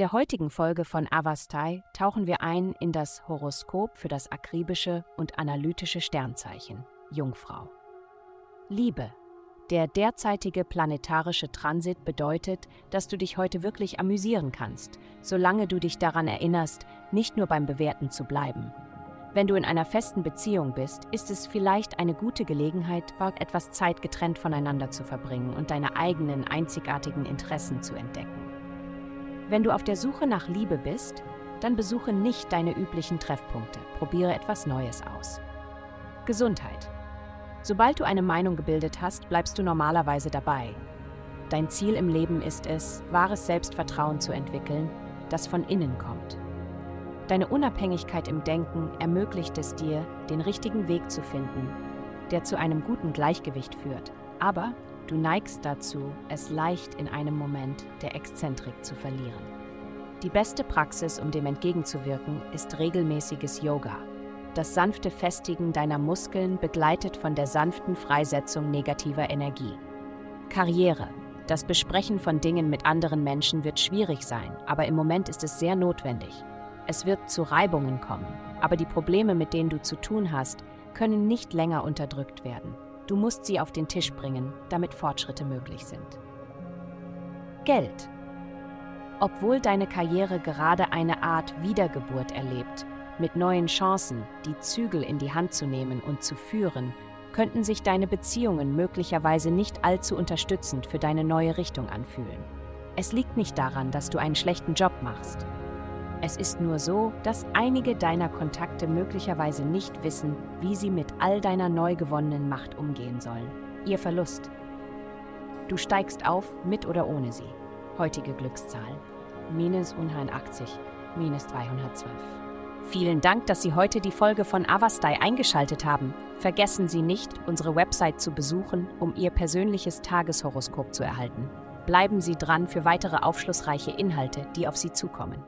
der heutigen Folge von Avastai tauchen wir ein in das Horoskop für das akribische und analytische Sternzeichen Jungfrau. Liebe. Der derzeitige planetarische Transit bedeutet, dass du dich heute wirklich amüsieren kannst, solange du dich daran erinnerst, nicht nur beim Bewerten zu bleiben. Wenn du in einer festen Beziehung bist, ist es vielleicht eine gute Gelegenheit, etwas Zeit getrennt voneinander zu verbringen und deine eigenen einzigartigen Interessen zu entdecken. Wenn du auf der Suche nach Liebe bist, dann besuche nicht deine üblichen Treffpunkte, probiere etwas Neues aus. Gesundheit. Sobald du eine Meinung gebildet hast, bleibst du normalerweise dabei. Dein Ziel im Leben ist es, wahres Selbstvertrauen zu entwickeln, das von innen kommt. Deine Unabhängigkeit im Denken ermöglicht es dir, den richtigen Weg zu finden, der zu einem guten Gleichgewicht führt. Aber du neigst dazu, es leicht in einem Moment der Exzentrik zu verlieren. Die beste Praxis, um dem entgegenzuwirken, ist regelmäßiges Yoga das sanfte Festigen deiner Muskeln begleitet von der sanften Freisetzung negativer Energie. Karriere. Das Besprechen von Dingen mit anderen Menschen wird schwierig sein, aber im Moment ist es sehr notwendig. Es wird zu Reibungen kommen, aber die Probleme, mit denen du zu tun hast, können nicht länger unterdrückt werden. Du musst sie auf den Tisch bringen, damit Fortschritte möglich sind. Geld. Obwohl deine Karriere gerade eine Art Wiedergeburt erlebt, mit neuen Chancen, die Zügel in die Hand zu nehmen und zu führen, könnten sich deine Beziehungen möglicherweise nicht allzu unterstützend für deine neue Richtung anfühlen. Es liegt nicht daran, dass du einen schlechten Job machst. Es ist nur so, dass einige deiner Kontakte möglicherweise nicht wissen, wie sie mit all deiner neu gewonnenen Macht umgehen sollen. Ihr Verlust. Du steigst auf, mit oder ohne sie. Heutige Glückszahl. Minus 180, minus 312. Vielen Dank, dass Sie heute die Folge von Avastai eingeschaltet haben. Vergessen Sie nicht, unsere Website zu besuchen, um Ihr persönliches Tageshoroskop zu erhalten. Bleiben Sie dran für weitere aufschlussreiche Inhalte, die auf Sie zukommen.